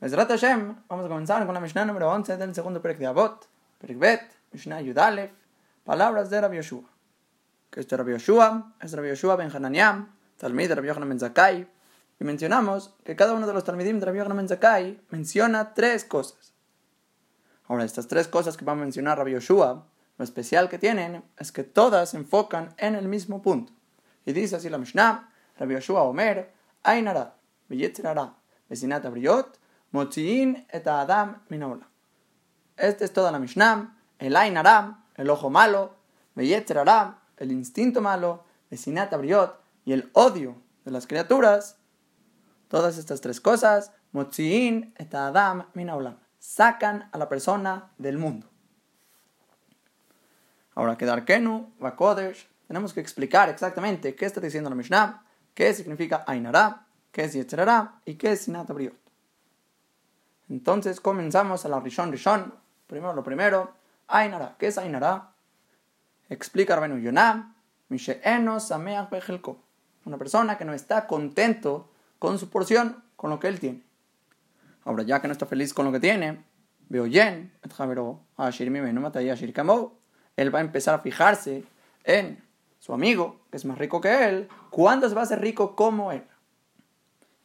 Mesrat Hashem, vamos a comenzar con la Mishnah número 11 del segundo Perek de Avot, Perek Bet, Mishnah Yudalef, palabras de Rabbi Yoshua. Que este Rabbi Yoshua es Rabbi Yoshua ben Hananiam, Talmid de Rabbi Yochanan ben Zakai, y mencionamos que cada uno de los Talmidim de Rabbi Yochanan ben Zakai menciona tres cosas. Ahora, estas tres cosas que va a mencionar Rabbi Yoshua, lo especial que tienen es que todas se enfocan en el mismo punto. Y dice así la Mishnah, Rabbi Yoshua Omer, Ainara, Beyetzerara, Vecinat Abriot, Motziin et Adam Minaola. Esta es toda la Mishnah, el Ainaram, el ojo malo, Beyetzerara, el instinto malo, Vecinat Abriot y el odio de las criaturas. Todas estas tres cosas, Motziin et Adam Minaola, sacan a la persona del mundo. Ahora que Darkenu, Vakodesh, tenemos que explicar exactamente qué está diciendo la Mishnah, qué significa Ainara, qué es Yetzerara y qué es Sinat Abriot. Entonces comenzamos a la Rishon Rishon. Primero lo primero, Ainara. ¿Qué es Ainara? Explica Rabenu Yonah. Una persona que no está contento con su porción, con lo que él tiene. Ahora, ya que no está feliz con lo que tiene, veo Yen, él va a empezar a fijarse en su amigo, que es más rico que él, ¿cuándo se va a hacer rico como él?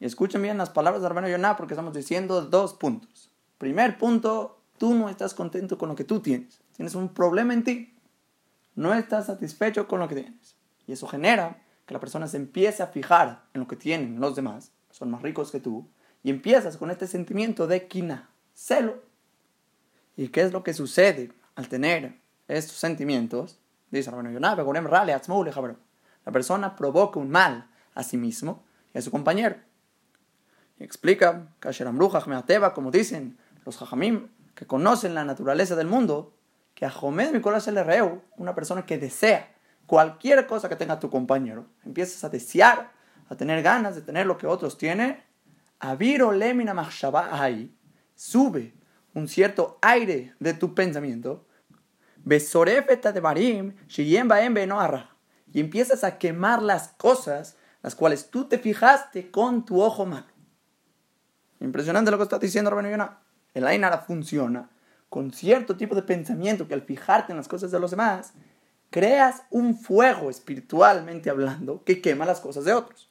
Escuchen bien las palabras de Rabino Yonah porque estamos diciendo dos puntos. Primer punto, tú no estás contento con lo que tú tienes. Tienes un problema en ti. No estás satisfecho con lo que tienes. Y eso genera que la persona se empiece a fijar en lo que tienen los demás, son más ricos que tú, y empiezas con este sentimiento de quina, celo. ¿Y qué es lo que sucede al tener estos sentimientos? Dice la persona provoca un mal a sí mismo y a su compañero. Y explica, como dicen los jajamim, que conocen la naturaleza del mundo, que a Jomed Mikolas el Reu, una persona que desea cualquier cosa que tenga tu compañero, empiezas a desear, a tener ganas de tener lo que otros tienen, Aviro Lemina ahí, sube un cierto aire de tu pensamiento, Besorefeta de Barim, y empiezas a quemar las cosas las cuales tú te fijaste con tu ojo malo. Impresionante lo que está diciendo Rabenu Yonah. El Ainara funciona con cierto tipo de pensamiento que al fijarte en las cosas de los demás, creas un fuego espiritualmente hablando que quema las cosas de otros.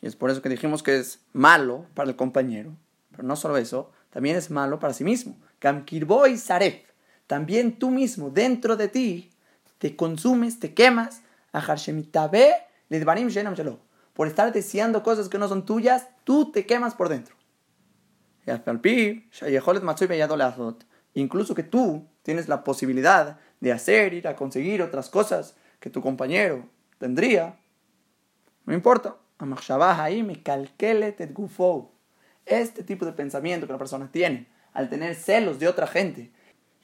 Y es por eso que dijimos que es malo para el compañero. Pero no solo eso, también es malo para sí mismo. Kamkirboy Saref. También tú mismo, dentro de ti, te consumes, te quemas. Por estar deseando cosas que no son tuyas, tú te quemas por dentro. Incluso que tú tienes la posibilidad de hacer, ir a conseguir otras cosas que tu compañero tendría, no importa. Este tipo de pensamiento que la persona tiene al tener celos de otra gente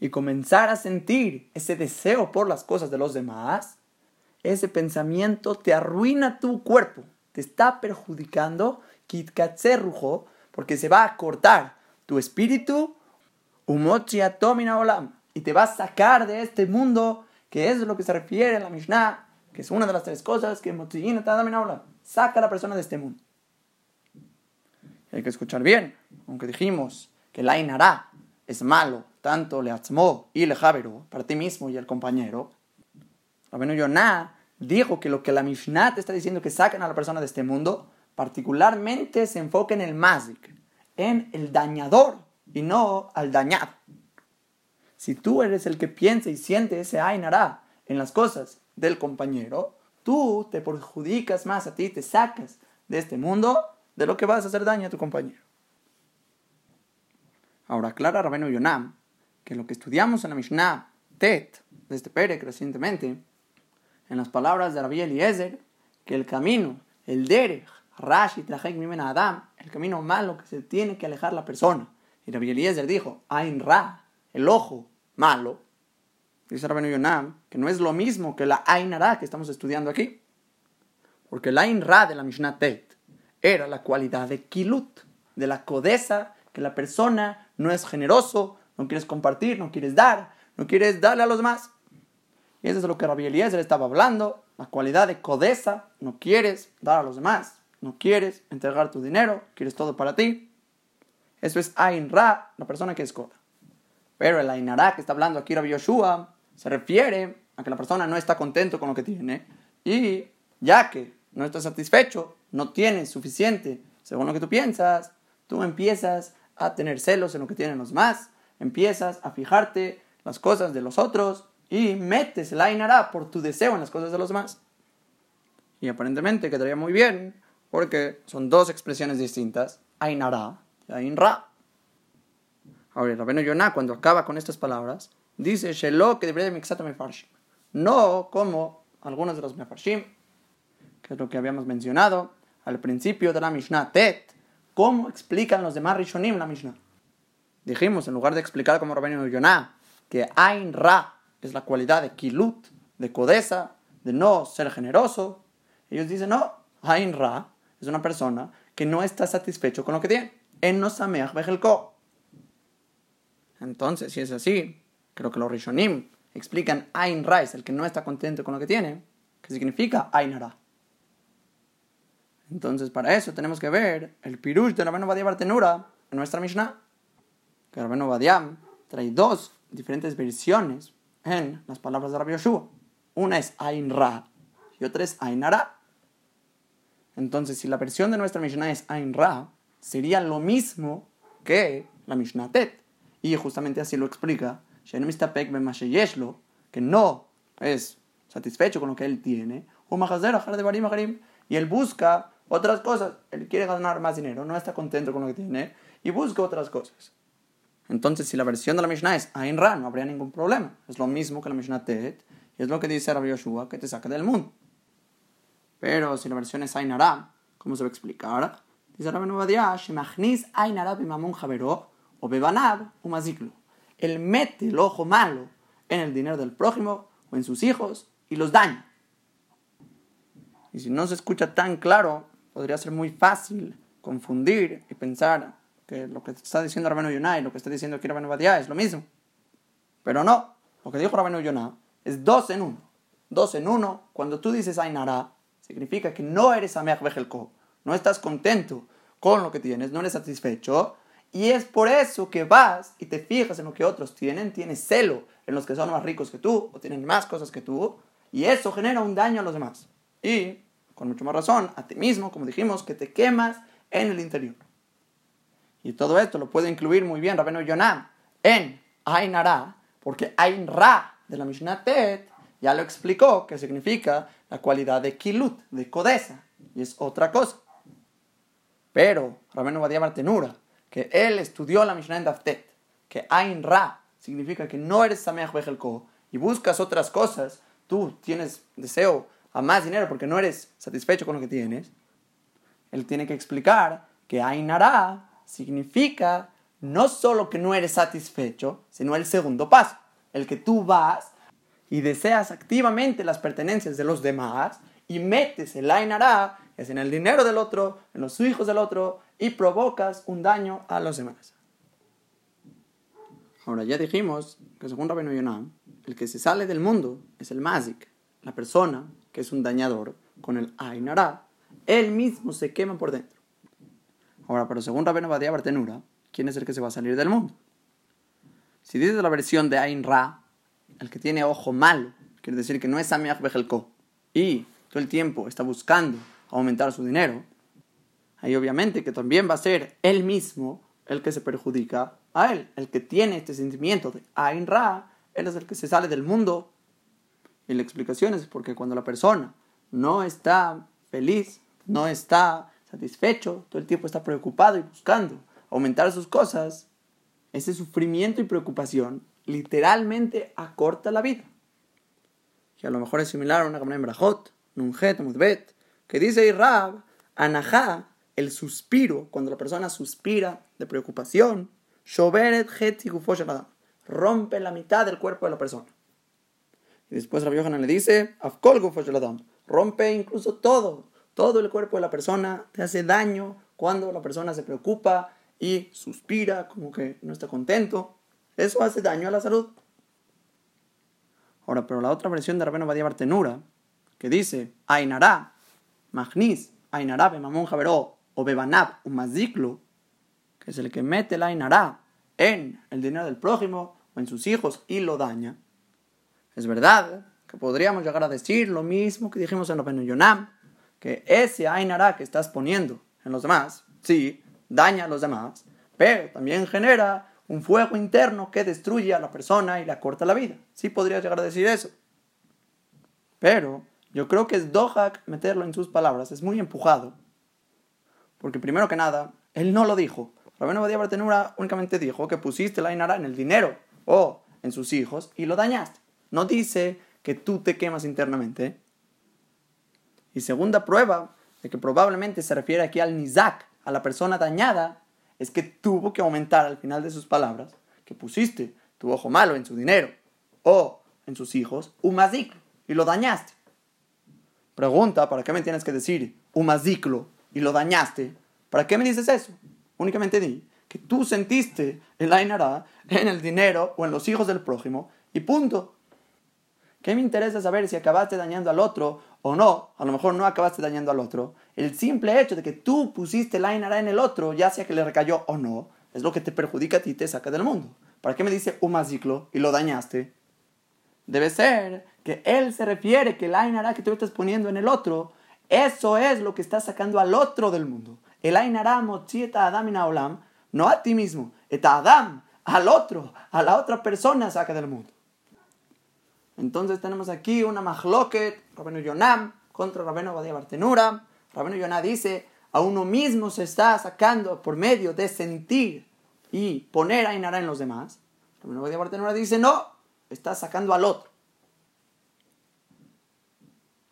y comenzar a sentir ese deseo por las cosas de los demás, ese pensamiento te arruina tu cuerpo, te está perjudicando, porque se va a cortar tu espíritu, olam, y te va a sacar de este mundo, que es lo que se refiere a la Mishnah, que es una de las tres cosas que olam, saca a la persona de este mundo. Hay que escuchar bien, aunque dijimos que la inará es malo, tanto le atzmó y le javeru, para ti mismo y el compañero. Rabenu Yonah dijo que lo que la Mishnah te está diciendo que sacan a la persona de este mundo, particularmente se enfoca en el mazik, en el dañador y no al dañado. Si tú eres el que piensa y siente ese ainara en las cosas del compañero, tú te perjudicas más a ti, te sacas de este mundo de lo que vas a hacer daño a tu compañero. Ahora aclara Rabeno Yonam que lo que estudiamos en la Mishnah Tet, de este Perek recientemente, en las palabras de Rabbi Eliezer, que el camino, el derech, Rashi, Adam, el camino malo que se tiene que alejar la persona. Y Rabbi Eliezer dijo, Ain Ra, el ojo malo. Dice Rabbi Yonam que no es lo mismo que la Ain Ra que estamos estudiando aquí. Porque la Ain Ra de la Mishnah Tet era la cualidad de Kilut, de la codeza, que la persona no es generoso, no quieres compartir, no quieres dar, no quieres darle a los demás. Y eso es lo que Rabbi Eliezer estaba hablando, la cualidad de codeza, no quieres dar a los demás, no quieres entregar tu dinero, quieres todo para ti. Eso es Ain Ra, la persona que es coda. Pero el Ain Ra que está hablando aquí Rabbi Yoshua se refiere a que la persona no está contento con lo que tiene y ya que no está satisfecho, no tiene suficiente según lo que tú piensas, tú empiezas a tener celos en lo que tienen los demás, empiezas a fijarte las cosas de los otros y metes el Ainara por tu deseo en las cosas de los demás. Y aparentemente quedaría muy bien porque son dos expresiones distintas, Ainara y Ainra. Ahora, el Rabino Yonah, cuando acaba con estas palabras, dice, Shelo que. No como algunos de los mefarshim, que es lo que habíamos mencionado al principio de la Mishnah Tet, ¿cómo explican los demás Rishonim la Mishnah? Dijimos, en lugar de explicar como Rabino Yonah, que Ain Ra es la cualidad de Kilut, de codeza, de no ser generoso, ellos dicen, no, Ain Ra es una persona que no está satisfecho con lo que tiene. En no sameach Entonces, si es así, creo que los Rishonim explican Ain Ra es el que no está contento con lo que tiene. ¿Qué significa Ain Ra? Entonces, para eso tenemos que ver el pirush de Rabenu Badia Bartenura en nuestra Mishnah. Que Rabenu Badia trae dos diferentes versiones en las palabras de Rabbi Yoshua. Una es Ain Ra y otra es Ain Ara. Entonces, si la versión de nuestra Mishnah es Ain Ra, sería lo mismo que la Mishnah Tet. Y justamente así lo explica que no es satisfecho con lo que él tiene, y él busca otras cosas. Él quiere ganar más dinero, no está contento con lo que tiene y busca otras cosas. Entonces, si la versión de la Mishnah es Ain Ra, no habría ningún problema. Es lo mismo que la Mishnah Tet y es lo que dice Rabbi Yoshua que te saca del mundo. Pero si la versión es Ain Ra, ¿cómo se va a explicar? Dice Rabbi Novadia, Shemachnis Ain Ra bimamun javero o bebanab umaziklu. Él mete el ojo malo en el dinero del prójimo o en sus hijos y los daña. Y si no se escucha tan claro, podría ser muy fácil confundir y pensar que lo que está diciendo Rabenu Yonah y lo que está diciendo aquí Rabenu Badia es lo mismo. Pero no, lo que dijo Rabenu Yonah es dos en uno. Dos en uno, cuando tú dices Ainara, significa que no eres Ameach Bejelko, no estás contento con lo que tienes, no eres satisfecho, y es por eso que vas y te fijas en lo que otros tienen, tienes celo en los que son más ricos que tú o tienen más cosas que tú, y eso genera un daño a los demás. Y con mucho más razón, a ti mismo, como dijimos, que te quemas en el interior. Y todo esto lo puede incluir muy bien Rabeno Yonah en Ain porque Ain Ra de la Mishnah Tet ya lo explicó, que significa la cualidad de Kilut, de codeza, y es otra cosa. Pero Rabeno Badia Martenura, que él estudió la Mishnah en Daftet, que Ain Ra significa que no eres Sameach Bejelko y buscas otras cosas, tú tienes deseo a más dinero porque no eres satisfecho con lo que tienes, él tiene que explicar que Ainara significa no solo que no eres satisfecho, sino el segundo paso, el que tú vas y deseas activamente las pertenencias de los demás y metes el Ainara, es en el dinero del otro, en los hijos del otro, y provocas un daño a los demás. Ahora ya dijimos que según Rabino Yonam, el que se sale del mundo es el Mazik, la persona que es un dañador, con el Ainara, él mismo se quema por dentro. Ahora, pero según Rabenu Badia Bartenura, ¿quién es el que se va a salir del mundo? Si dices la versión de Ain Ra, el que tiene ojo malo, quiere decir que no es Amiach Bejelko, y todo el tiempo está buscando aumentar su dinero, ahí obviamente que también va a ser él mismo el que se perjudica a él, el que tiene este sentimiento de Ain Ra, él es el que se sale del mundo. Y la explicación es porque cuando la persona no está feliz, no está satisfecho, todo el tiempo está preocupado y buscando aumentar sus cosas, ese sufrimiento y preocupación literalmente acorta la vida. Y a lo mejor es similar a una Gamna en Brajot, Nunjet, Mudbet, que dice Irab, Anajá, el suspiro, cuando la persona suspira de preocupación, rompe la mitad del cuerpo de la persona. Y después Rabbi Yohanan le dice, rompe incluso todo, todo el cuerpo de la persona, te hace daño cuando la persona se preocupa y suspira, como que no está contento. Eso hace daño a la salud. Ahora, pero la otra versión de Rabeno Badia Bartenura, que dice, Ainara, Magnis, Ainara, Bemamon Javeró, o Bebanab, un que es el que mete la Ainara en el dinero del prójimo o en sus hijos y lo daña, es verdad que podríamos llegar a decir lo mismo que dijimos en Rabenu Yonam, que ese Ainara que estás poniendo en los demás, sí, daña a los demás, pero también genera un fuego interno que destruye a la persona y le acorta la vida. Sí podrías llegar a decir eso. Pero yo creo que es Dohak meterlo en sus palabras, es muy empujado. Porque primero que nada, él no lo dijo. Rabeno Badia Bartenura únicamente dijo que pusiste la Ainara en el dinero o en sus hijos y lo dañaste. No dice que tú te quemas internamente. Y segunda prueba de que probablemente se refiere aquí al Nizak, a la persona dañada, es que tuvo que aumentar al final de sus palabras que pusiste tu ojo malo en su dinero o en sus hijos, un y lo dañaste. Pregunta, ¿para qué me tienes que decir un y lo dañaste? ¿Para qué me dices eso? Únicamente di que tú sentiste el Ainara en el dinero o en los hijos del prójimo y punto. ¿Qué me interesa saber si acabaste dañando al otro o no? A lo mejor no acabaste dañando al otro. El simple hecho de que tú pusiste la inara en el otro, ya sea que le recayó o no, es lo que te perjudica a ti y te saca del mundo. ¿Para qué me dice un maziclo y lo dañaste? Debe ser que él se refiere que la inara que tú estás poniendo en el otro, eso es lo que estás sacando al otro del mundo. El ainara mochieta adam olam, no a ti mismo, eta adam, al otro, a la otra persona saca del mundo. Entonces tenemos aquí una mahloket, Rabenu Yonam contra Rabenu Badia Bartenura. Rabenu Yonam dice, a uno mismo se está sacando por medio de sentir y poner a Inara en los demás. Rabenu Badia Bartenura dice, no, está sacando al otro.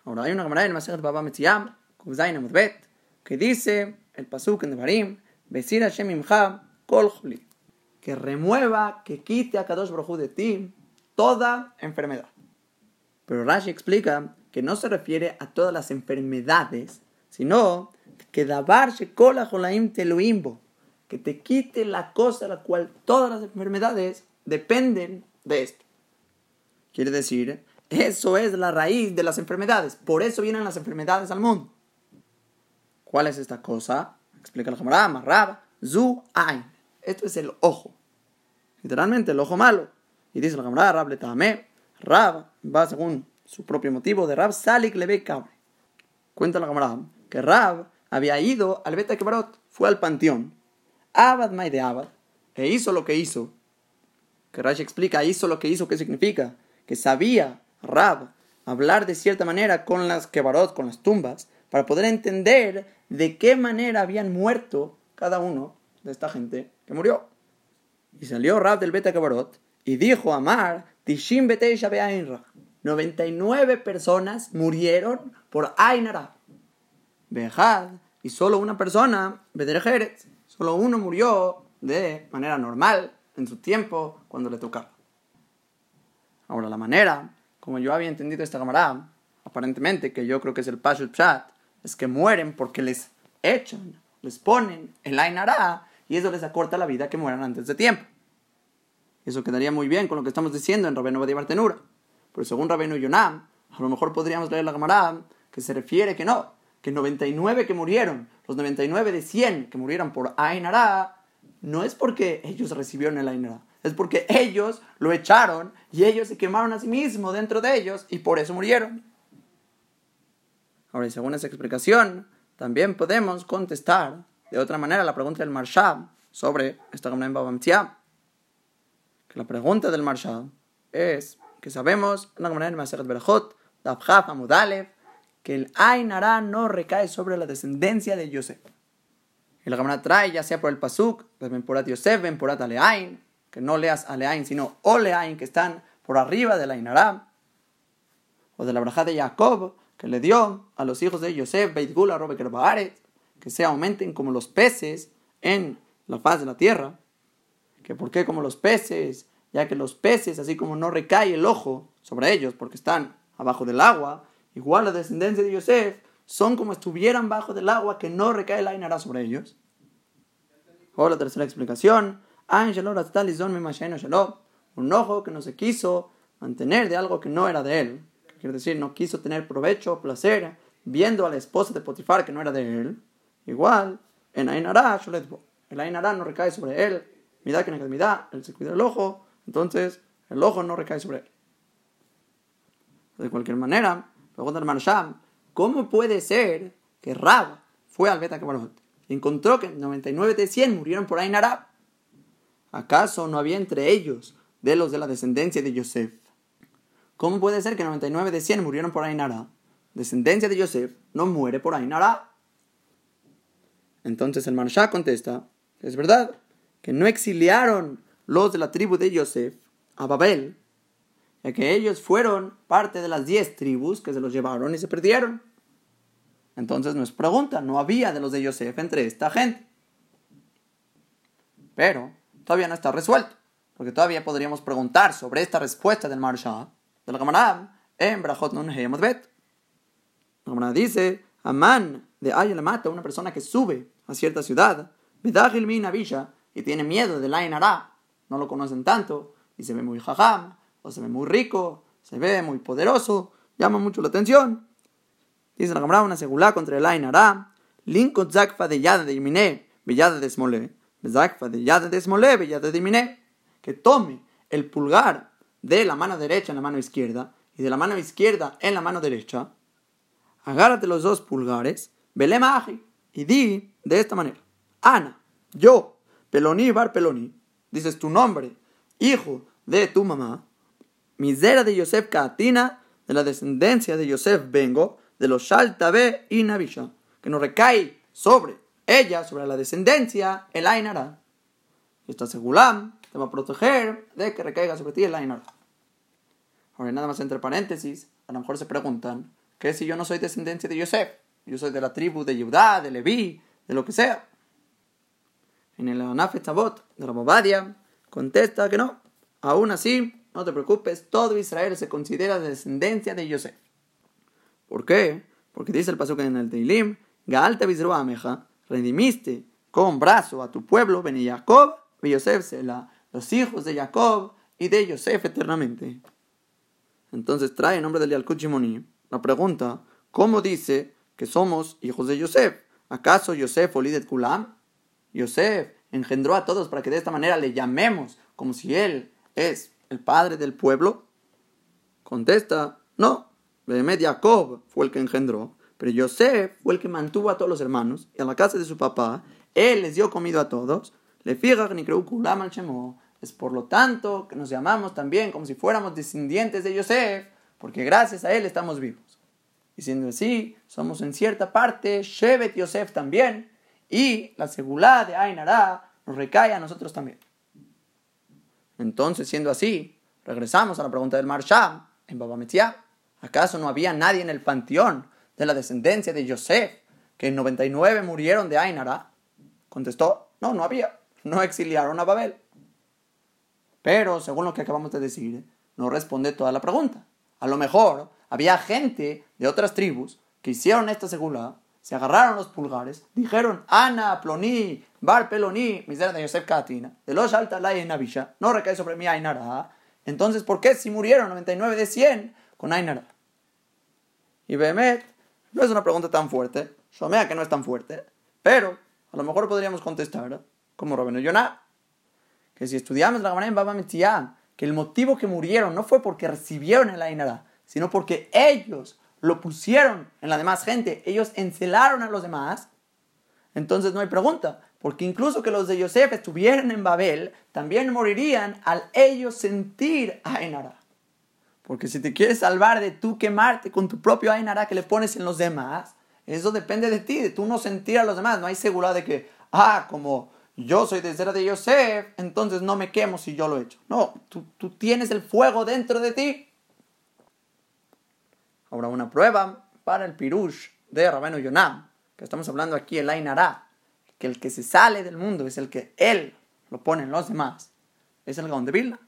Ahora hay una camarada en Baba Metziam, que dice el pasuk en Devarim, Besir Hashem Imcha Kol que remueva, que quite a Kadosh Baruj de ti toda enfermedad. Pero Rashi explica que no se refiere a todas las enfermedades, sino que dabarse cola te lo imbo, que te quite la cosa a la cual todas las enfermedades dependen de esto. Quiere decir, eso es la raíz de las enfermedades, por eso vienen las enfermedades al mundo. ¿Cuál es esta cosa? Explica la camarada, Rab, Zu Ain. Esto es el ojo. Literalmente el ojo malo. Y dice la camarada, Rab Letame, Rab va según su propio motivo de Rab Salik Lebe Kabre. Cuenta la camarada que Rab había ido al Beta Kebarot, fue al panteón, Abad May de Abad, e hizo lo que hizo. Que Rashi explica, hizo lo que hizo, ¿qué significa? Que sabía Rab hablar de cierta manera con las Kebarot, con las tumbas, para poder entender de qué manera habían muerto cada uno de esta gente que murió. Y salió Rab del Beta Kebarot y dijo a Mar, Tishim 99 personas murieron por Ainara. Bejad, y solo una persona, Bederjeret, solo uno murió de manera normal, en su tiempo, cuando le tocaba. Ahora, la manera, como yo había entendido esta camarada, aparentemente, que yo creo que es el Pashut Chat, es que mueren porque les echan, les ponen el Ainara, y eso les acorta la vida que mueran antes de tiempo. Eso quedaría muy bien con lo que estamos diciendo en Rabenu Badi Bartenura. Pero según Rabenu Yonam, a lo mejor podríamos leer la Gemara que se refiere que no, que 99 que murieron, los 99 de 100 que murieron por Ainara, no es porque ellos recibieron el Ainara, es porque ellos lo echaron y ellos se quemaron a sí mismos dentro de ellos y por eso murieron. Ahora, y según esa explicación, también podemos contestar de otra manera la pregunta del Marshab sobre esta Gemara en que la pregunta del Marshal es que sabemos, en la manera de Maseret Berajot, Amudalev, que el Ainara no recae sobre la descendencia de Yosef. Y la Gemara trae, ya sea por el Pasuk, de Benporat Yosef, Benporat Aleain, que no leas Aleain, sino Oleain, que están por arriba del Ainara, o de la braja de Jacob, que le dio a los hijos de Yosef, Beitgula, Robeker Baaret, que se aumenten como los peces en la faz de la tierra que por qué como los peces, ya que los peces, así como no recae el ojo sobre ellos porque están abajo del agua, igual la descendencia de Yosef son como estuvieran bajo del agua que no recae la ainara sobre ellos. O la tercera explicación, un ojo que no se quiso mantener de algo que no era de él, quiere decir, no quiso tener provecho o placer viendo a la esposa de Potifar que no era de él, igual en Ainara el Ainara no recae sobre él, Midá que midá, él se cuida el ojo, entonces el ojo no recae sobre él. De cualquier manera, pregunta el Marsham, ¿cómo puede ser que Rab fue al Beta y encontró que 99 de 100 murieron por Ainara? ¿Acaso no había entre ellos de los de la descendencia de Yosef? ¿Cómo puede ser que 99 de 100 murieron por Ainara? Descendencia de Yosef no muere por Ainara. Entonces el Marshá contesta, es verdad, que no exiliaron los de la tribu de Yosef a Babel, ya que ellos fueron parte de las diez tribus que se los llevaron y se perdieron. Entonces nos pregunta, no había de los de Yosef entre esta gente. Pero todavía no está resuelto, porque todavía podríamos preguntar sobre esta respuesta del Marsha, de la Gamarab, en Brachot Nun Bet. Gamarab dice, Amán de mata una persona que sube a cierta ciudad, Bedagil Min y tiene miedo del Ainara, no lo conocen tanto, y se ve muy jajam, o se ve muy rico, se ve muy poderoso, llama mucho la atención. Dice la Gamarab una segulá contra el Ainara, Linko Zakfa de Yad de Yimine, Villada de Smolé, de que tome el pulgar de la mano derecha en la mano izquierda y de la mano izquierda en la mano derecha, agárrate los dos pulgares, belema y di de esta manera, Ana, yo, Peloni Bar Peloni, dices tu nombre, hijo de tu mamá, misera de Yosef Katina, de la descendencia de Yosef vengo, de los Shaltabe y Navisha, que nos recae sobre ella, sobre la descendencia, el Ainara. Esta Segulam te va a proteger de que recaiga sobre ti el Ainara. Ahora, nada más entre paréntesis, a lo mejor se preguntan, ¿qué si yo no soy descendencia de Yosef? Yo soy de la tribu de Judá, de Leví, de lo que sea. En el Anaf Tabot de la Bobadia, contesta que no. Aún así, no te preocupes, todo Israel se considera descendencia de Yosef. ¿Por qué? Porque dice el paso en el Teilim, Gaalta Ameja, redimiste con brazo a tu pueblo, Ben Jacob, y Yosef Sela, los hijos de Jacob y de Yosef eternamente. Entonces trae el nombre del Yalkut Shimoni la pregunta, ¿cómo dice que somos hijos de Yosef? ¿Acaso Yosef olidet kulam? Yosef engendró a todos para que de esta manera le llamemos como si él es el padre del pueblo. Contesta, no, Behemet Jacob fue el que engendró, pero Yosef fue el que mantuvo a todos los hermanos y a la casa de su papá, él les dio comida a todos. Le ni Es por lo tanto que nos llamamos también como si fuéramos descendientes de Yosef, porque gracias a él estamos vivos. Y siendo así, somos en cierta parte Shevet Yosef también, y la segulá de Ainara nos recae a nosotros también. Entonces, siendo así, regresamos a la pregunta del Marsham en Baba ¿Acaso no había nadie en el panteón de la descendencia de Yosef, que en 99 murieron de Ainara? Contestó, no, no había, no exiliaron a Babel. Pero, según lo que acabamos de decir, no responde toda la pregunta. A lo mejor había gente de otras tribus que hicieron esta segula, se agarraron los pulgares, dijeron, Ana, Ploní, Bar Peloní, misera de Yosef Katina, de los alta la en no recae sobre mí Ainara. Entonces, ¿por qué si murieron 99 de 100 con Ainara? Y Behemet no es una pregunta tan fuerte, Shomea que no es tan fuerte, pero a lo mejor podríamos contestar, como Rabenu Yonah, que si estudiamos la Gemara en Baba Metzia, que el motivo que murieron no fue porque recibieron el Ainara, sino porque ellos lo pusieron en la demás gente, ellos encelaron a los demás, entonces no hay pregunta, porque incluso que los de Yosef estuvieran en Babel, también morirían al ellos sentir Ainara. Porque si te quieres salvar de tú quemarte con tu propio Ainara que le pones en los demás, eso depende de ti, de tú no sentir a los demás. No hay seguridad de que, ah, como yo soy de cera de Yosef, entonces no me quemo si yo lo he hecho. No, tú, tú tienes el fuego dentro de ti. Ahora una prueba para el pirush de Rabeno Yonam, que estamos hablando aquí, el Ainara, que el que se sale del mundo es el que él lo pone en los demás, es el Gaón de Vilna.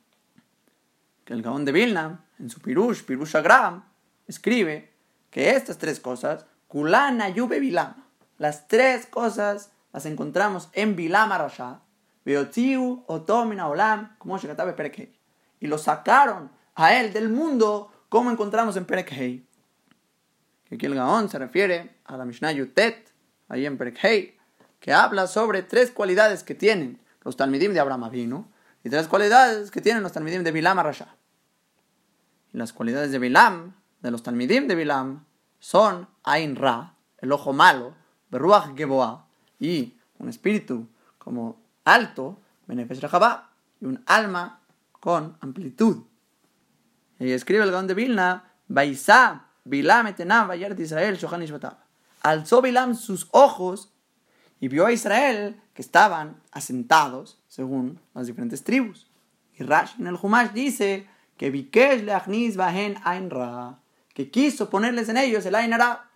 Que el Gaón de Vilna, en su pirush, pirush Agram, escribe que estas tres cosas Kulana Yube Bilam. Las tres cosas las encontramos en Bilam Arasha. Beotiu, Otomina Olam, como Perekhei. Y lo sacaron a él del mundo, como encontramos en Perekhei. Que Gaón se refiere a la Mishnah Yutet, ahí en Perekhei, que habla sobre tres cualidades que tienen los Talmidim de Abraham Avinu y tres cualidades que tienen los Talmidim de Bilam Arasha. Y las cualidades de Bilam, de los Talmidim de Bilam, son Ain Ra, el ojo malo, Beruach Geboa, y un espíritu como alto, Benefesh Rahabá, y un alma con amplitud. Y escribe el Gaon de Vilna, Baisá, Bilam etenam, de Israel, Shohan Alzó Bilam sus ojos y vio a Israel que estaban asentados según las diferentes tribus. Y Rash en el Humash dice que Bikesh leachnis bahen Ain Ra, que quiso ponerles en ellos el Ain Ra.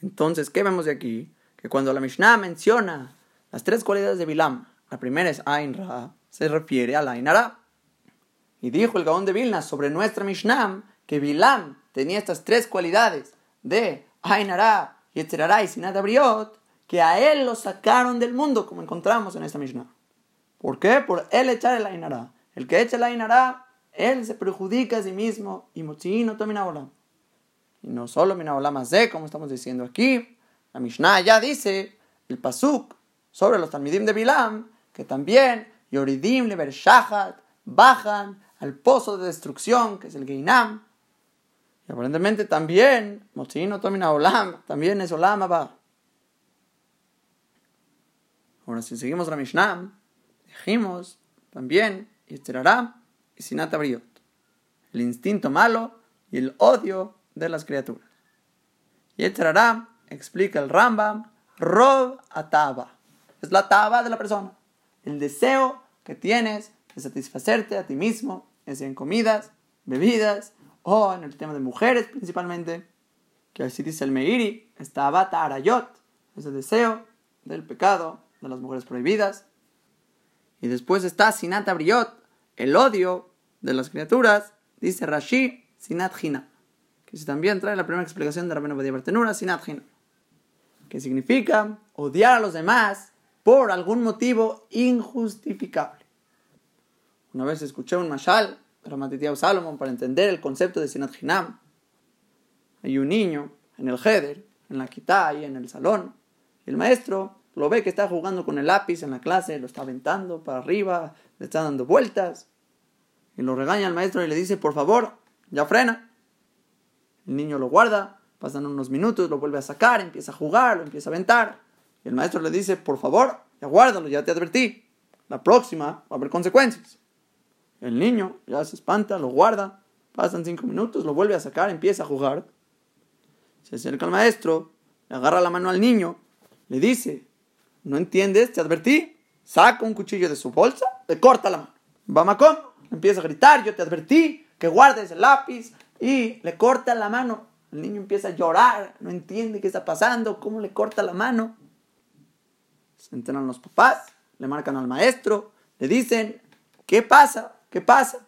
Entonces, ¿qué vemos de aquí? Que cuando la Mishnah menciona las tres cualidades de Bilam, la primera es Ain Ra, se refiere al Ain Ra. Y dijo el Gaón de Vilna sobre nuestra Mishnah que Bilam tenía estas tres cualidades de Ain Ra, Yetzerara y Sinat Abriot, que a él lo sacaron del mundo, como encontramos en esta Mishnah. ¿Por qué? Por él echar el Ainara. El que echa el Ainara, él se perjudica a sí mismo y no tomina olam. Y no solo mina más de, como estamos diciendo aquí, la Mishnah ya dice, el Pasuk, sobre los Talmidim de Bilam, que también Yoridim Lever Shahat bajan al pozo de destrucción, que es el Geinam. Y aparentemente también, no Tomina Olam, también es Olam Abba. Ahora, si seguimos la Mishnah, dijimos también, y Sinat Abriot, el instinto malo y el odio de las criaturas. Y explica el Rambam, Rob Ataba. Es la taba de la persona. El deseo que tienes de satisfacerte a ti mismo, es en comidas, bebidas, en el tema de mujeres principalmente, que así dice el Meiri, está Abata Arayot, ese deseo del pecado, de las mujeres prohibidas. Y después está Sinat Abriot, el odio de las criaturas, dice Rashi, Sinat Hina, que se también trae la primera explicación de Badia Bartenura, Sinat Hina, que significa odiar a los demás por algún motivo injustificable. Una vez escuché un mashal, Ramatitiao Salomon, para entender el concepto de Sinat Hinam. Hay un niño en el Heder, en la Kitá y en el salón, el maestro lo ve que está jugando con el lápiz en la clase, lo está aventando para arriba, le está dando vueltas. Y lo regaña al maestro y le dice, por favor, ya frena. El niño lo guarda, pasan unos minutos, lo vuelve a sacar, empieza a jugar, lo empieza a aventar. Y el maestro le dice, por favor, ya guárdalo, ya te advertí. La próxima va a haber consecuencias. El niño ya se espanta, lo guarda, pasan cinco minutos, lo vuelve a sacar, empieza a jugar. Se acerca al maestro, le agarra la mano al niño, le dice, ¿No entiendes? Te advertí. Saca un cuchillo de su bolsa, le corta la mano. Bamacón empieza a gritar, yo te advertí que guardes el lápiz y le corta la mano. El niño empieza a llorar, no entiende qué está pasando, cómo le corta la mano. Se enteran los papás, le marcan al maestro, le dicen, ¿qué pasa? ¿Qué pasa?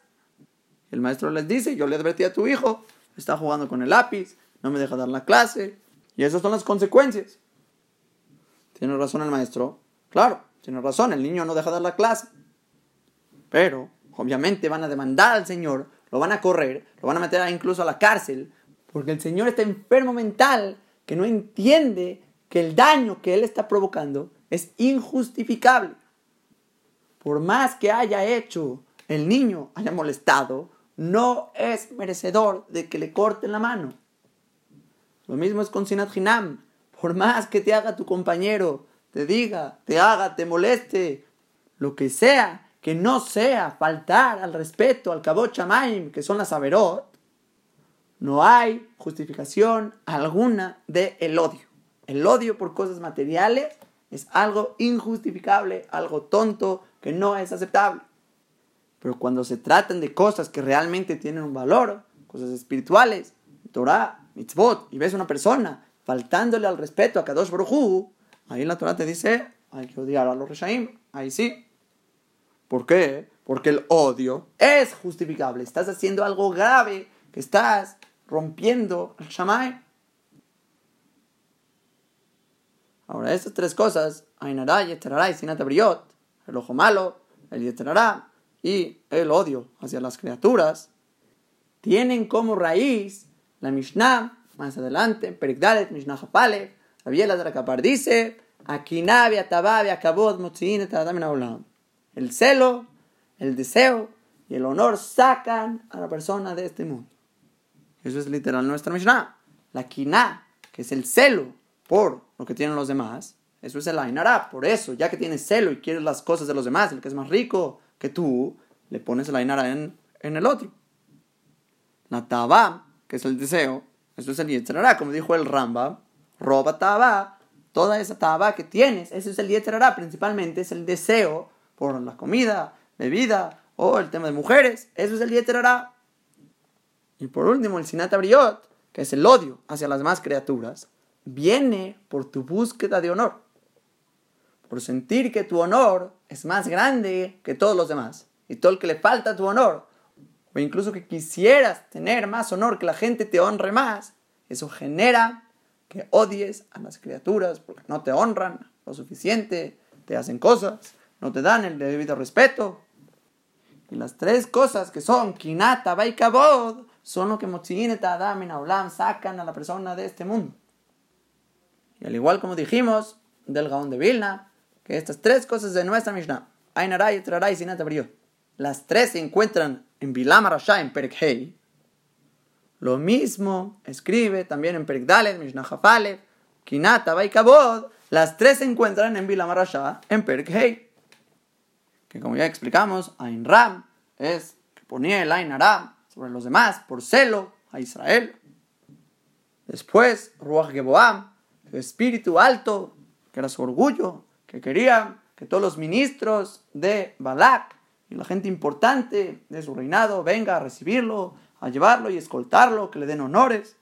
El maestro les dice, yo le advertí a tu hijo, está jugando con el lápiz, no me deja dar la clase, y esas son las consecuencias. ¿Tiene razón el maestro? Claro, tiene razón, el niño no deja de dar la clase. Pero, obviamente, van a demandar al Señor, lo van a correr, lo van a meter incluso a la cárcel, porque el Señor está enfermo mental, que no entiende que el daño que Él está provocando es injustificable. Por más que haya hecho el niño, haya molestado, no es merecedor de que le corten la mano. Lo mismo es con Sinat Hinam. Por más que te haga tu compañero, te diga, te haga, te moleste, lo que sea, que no sea faltar al respeto al Kabot Shamaim, que son las Averot, no hay justificación alguna de el odio. El odio por cosas materiales es algo injustificable, algo tonto, que no es aceptable. Pero cuando se tratan de cosas que realmente tienen un valor, cosas espirituales, Torah, mitzvot, y ves una persona faltándole al respeto a Kadosh Baruj ahí la Torah te dice, hay que odiar a los Reshaim. Ahí sí. ¿Por qué? Porque el odio es justificable. Estás haciendo algo grave, que estás rompiendo el Shamay. Ahora, estas tres cosas, Ainara, Yeterara y Sinat el ojo malo, el Yeterara y el odio hacia las criaturas, tienen como raíz la Mishnah más adelante, Perikdalet, Mishnah Hapale, la de la Kapar dice El celo, el deseo y el honor sacan a la persona de este mundo. Eso es literal nuestra Mishnah. La quina, que es el celo por lo que tienen los demás, eso es el ainara. Por eso, ya que tienes celo y quieres las cosas de los demás, el que es más rico que tú, le pones el ainara en, en el otro. La taba, que es el deseo, eso es el yetzerara, como dijo el Ramba, roba taba, toda esa taba que tienes, eso es el yetzerara, principalmente es el deseo por la comida, bebida o el tema de mujeres, eso es el yetzerara. Y por último, el sinata briot, que es el odio hacia las demás criaturas, viene por tu búsqueda de honor, por sentir que tu honor es más grande que todos los demás, y todo el que le falta tu honor, o incluso que quisieras tener más honor, que la gente te honre más, eso genera que odies a las criaturas porque no te honran lo suficiente, te hacen cosas, no te dan el debido respeto. Y las tres cosas que son kinata, baikabod, son lo que Motzineta, Adam y sacan a la persona de este mundo. Y al igual como dijimos del Gaón de Vilna, estas tres cosas de nuestra Mishnah, Ainaray, Traray, Sinata las tres se encuentran en Bilam Rasha, en Perek Lo mismo escribe también en Perek Dalet, Mishnah Hafale, Kinata, Baikabod, las tres se encuentran en Bilam Rasha, en Perek Que como ya explicamos, Ain Ram es que ponía el Ain Aram sobre los demás por celo a Israel. Después, Ruach Geboam, su espíritu alto, que era su orgullo, que quería que todos los ministros de Balak y la gente importante de su reinado venga a recibirlo, a llevarlo y escoltarlo, que le den honores.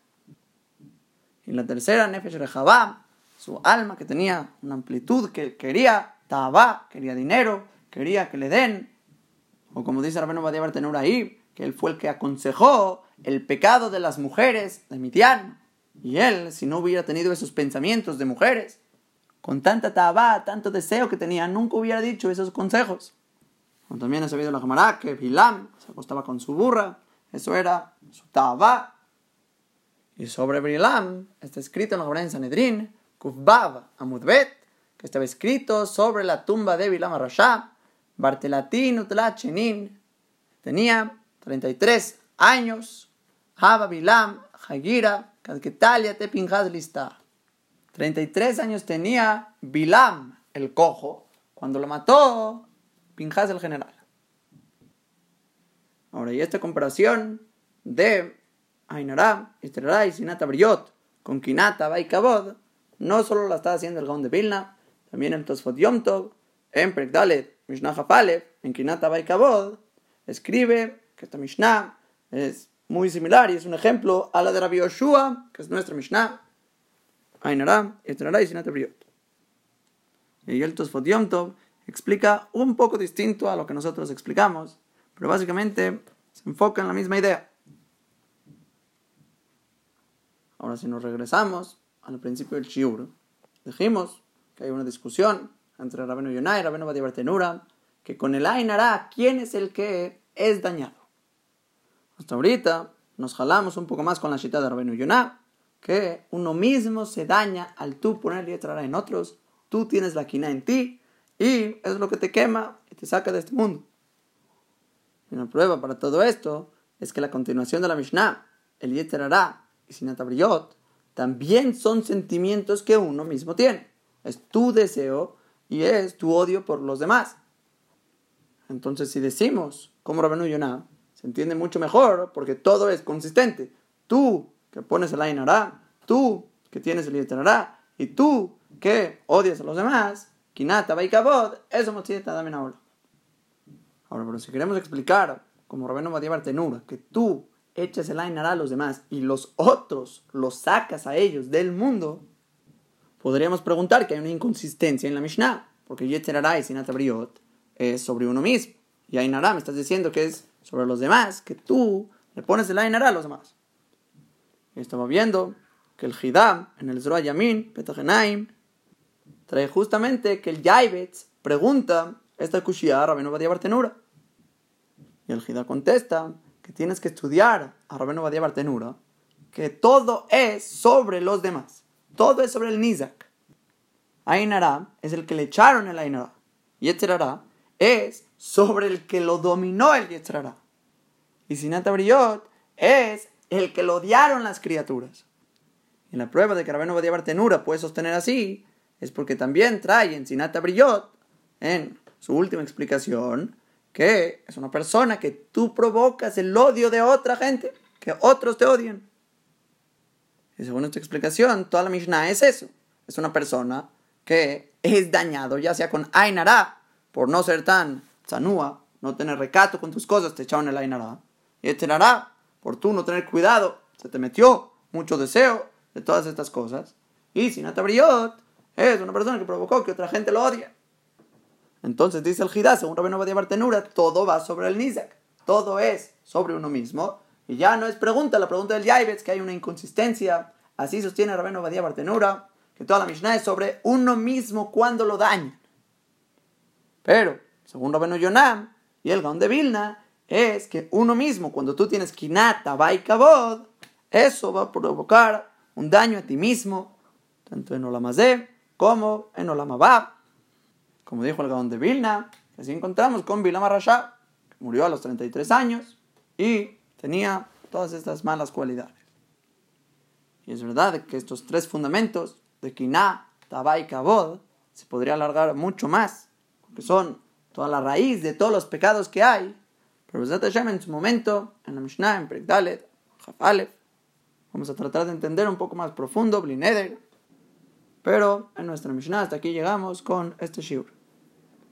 Y la tercera, Nefesh Rehabam, su alma que tenía una amplitud que quería, Tabá, quería dinero, quería que le den, o como dice Rabenu Badia Bartenura ahí, que él fue el que aconsejó el pecado de las mujeres de Midian. Y él, si no hubiera tenido esos pensamientos de mujeres, con tanta tabá, tanto deseo que tenía, nunca hubiera dicho esos consejos. También ha sabido la camarada que Bilam se acostaba con su burra, eso era su tabá. Y sobre Bilam está escrito en la Gemara en Sanedrín, Kufbav Amudbet, que estaba escrito sobre la tumba de Bilam Arashá, Bartelatín Utlachenin, tenía 33 años. Haba Bilam, Hagira, Kadketalia, Tepinhaz Lista. 33 años tenía Bilam, el cojo, cuando lo mató Pinhas el general. Ahora, y esta comparación de Ainara, Estrera y Sinata Briot con Kinata, Baikabod, no solo la está haciendo el Gaon de Vilna, también en Tosfot Yom Tov, en Prekdalet, Mishnah Hafalev, en Kinata Baikabod, escribe que esta Mishnah es muy similar y es un ejemplo a la de Rabbi Yoshua, que es nuestra Mishnah. Ainara, Estrara y Briot. Y el Tosfot Yom explica un poco distinto a lo que nosotros explicamos, pero básicamente se enfoca en la misma idea. Ahora, si nos regresamos al principio del Shiur, dijimos que hay una discusión entre Rabenu Yonah y Rabenu Badibartenura, que con el Ainara, ¿quién es el que es dañado? Hasta ahorita nos jalamos un poco más con la cita de Rabenu Yonah, que uno mismo se daña al tú poner letra en otros, tú tienes la quina en ti, y es lo que te quema y te saca de este mundo. Y una prueba para todo esto es que la continuación de la Mishnah, el Yeter y Sinat también son sentimientos que uno mismo tiene. Es tu deseo y es tu odio por los demás. Entonces, si decimos, como Rabenu Yonah, se entiende mucho mejor porque todo es consistente. Tú que pones el Ainara, tú que tienes el Yeter y tú que odias a los demás, Kinata, Baikabod, eso también ahora. Ahora, pero si queremos explicar, como Rabeno Matías Bartenura, que tú echas el Ainara a los demás y los otros los sacas a ellos del mundo, podríamos preguntar que hay una inconsistencia en la Mishnah, porque Yetzerara y Sinata Briot es sobre uno mismo. Y Ainara me estás diciendo que es sobre los demás, que tú le pones el Ainara a los demás. Estamos viendo que el Hidam en el Zroa Yamin, Petagenaim, trae justamente que el Yaibetz pregunta esta kushia a Rabenu Badia Bartenura. Y el Jida contesta que tienes que estudiar a Rabenu Badia Bartenura, que todo es sobre los demás. Todo es sobre el Nizak. Ainara es el que le echaron el Ainara. Yetzerara es sobre el que lo dominó el Yetzerara. Y Sinata Brillot es el que lo odiaron las criaturas. Y la prueba de que Rabeno Badiabar Tenura puede sostener así es porque también trae en Sinata Brillot, en su última explicación, que es una persona que tú provocas el odio de otra gente, que otros te odian. Y según esta explicación, toda la Mishnah es eso. Es una persona que es dañado, ya sea con Ainara, por no ser tan zanúa, no tener recato con tus cosas, te echaron el Ainara. Y Eterara, por tú no tener cuidado, se te metió mucho deseo de todas estas cosas. Y Sinata Briot es una persona que provocó que otra gente lo odie. Entonces dice el Jidá, según Rabino Badia Bartenura, todo va sobre el Nizak. Todo es sobre uno mismo. Y ya no es pregunta, la pregunta del Yaibetz, que hay una inconsistencia. Así sostiene Rabino Badia Bartenura, que toda la Mishnah es sobre uno mismo cuando lo dañan. Pero, según Rabino Yonam y el Gaon de Vilna, es que uno mismo, cuando tú tienes kinata, y kabod, eso va a provocar un daño a ti mismo, tanto en Olamazé como en Olamabab. Como dijo el Gaón de Vilna, así encontramos con Vilama Rasha, que murió a los 33 años y tenía todas estas malas cualidades. Y es verdad que estos tres fundamentos de Kiná, Tabá y Kabod se podría alargar mucho más, porque son toda la raíz de todos los pecados que hay. Pero en su momento, en la Mishnah, en Prekdalet, Jafalef, vamos a tratar de entender un poco más profundo, Blineder. Pero en nuestra Mishnah hasta aquí llegamos con este shiur.